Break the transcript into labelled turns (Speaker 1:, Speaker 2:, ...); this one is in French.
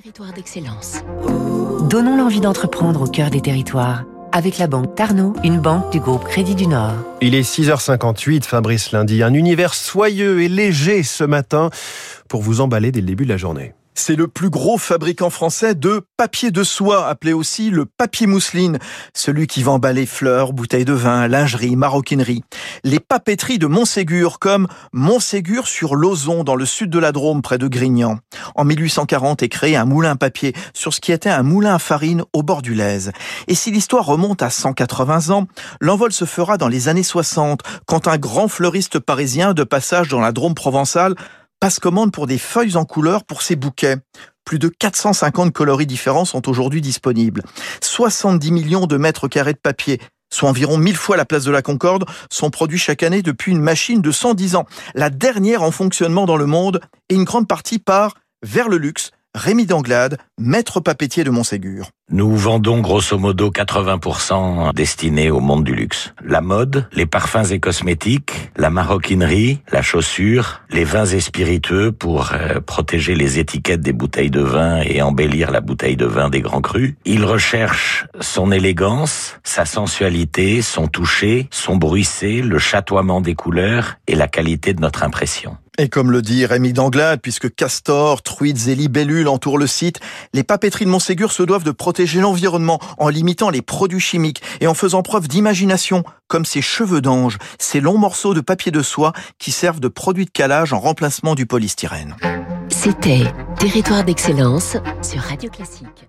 Speaker 1: Territoire d'excellence.
Speaker 2: Donnons l'envie d'entreprendre au cœur des territoires. Avec la banque Tarno, une banque du groupe Crédit du Nord.
Speaker 3: Il est 6h58, Fabrice Lundi. Un univers soyeux et léger ce matin pour vous emballer dès le début de la journée.
Speaker 4: C'est le plus gros fabricant français de papier de soie, appelé aussi le papier mousseline. Celui qui va emballer fleurs, bouteilles de vin, lingerie, maroquinerie. Les papeteries de Montségur, comme Montségur sur l'Ozon, dans le sud de la Drôme, près de Grignan. En 1840 est créé un moulin papier sur ce qui était un moulin à farine au bord du Lèze. Et si l'histoire remonte à 180 ans, l'envol se fera dans les années 60, quand un grand fleuriste parisien de passage dans la Drôme provençale passe commande pour des feuilles en couleur pour ses bouquets. Plus de 450 coloris différents sont aujourd'hui disponibles. 70 millions de mètres carrés de papier, soit environ 1000 fois la place de la Concorde, sont produits chaque année depuis une machine de 110 ans, la dernière en fonctionnement dans le monde, et une grande partie part vers le luxe, Rémi Danglade, maître papetier de Montségur.
Speaker 5: Nous vendons grosso modo 80% destinés au monde du luxe. La mode, les parfums et cosmétiques, la maroquinerie, la chaussure, les vins et spiritueux pour euh, protéger les étiquettes des bouteilles de vin et embellir la bouteille de vin des grands crus. Il recherche son élégance, sa sensualité, son toucher, son bruissé, le chatoiement des couleurs et la qualité de notre impression.
Speaker 4: Et comme le dit Rémi Danglade, puisque castors, truites et libellules entourent le site, les papeteries de Montségur se doivent de protéger l'environnement en limitant les produits chimiques et en faisant preuve d'imagination, comme ces cheveux d'ange, ces longs morceaux de papier de soie qui servent de produits de calage en remplacement du polystyrène.
Speaker 1: C'était Territoire d'excellence sur Radio Classique.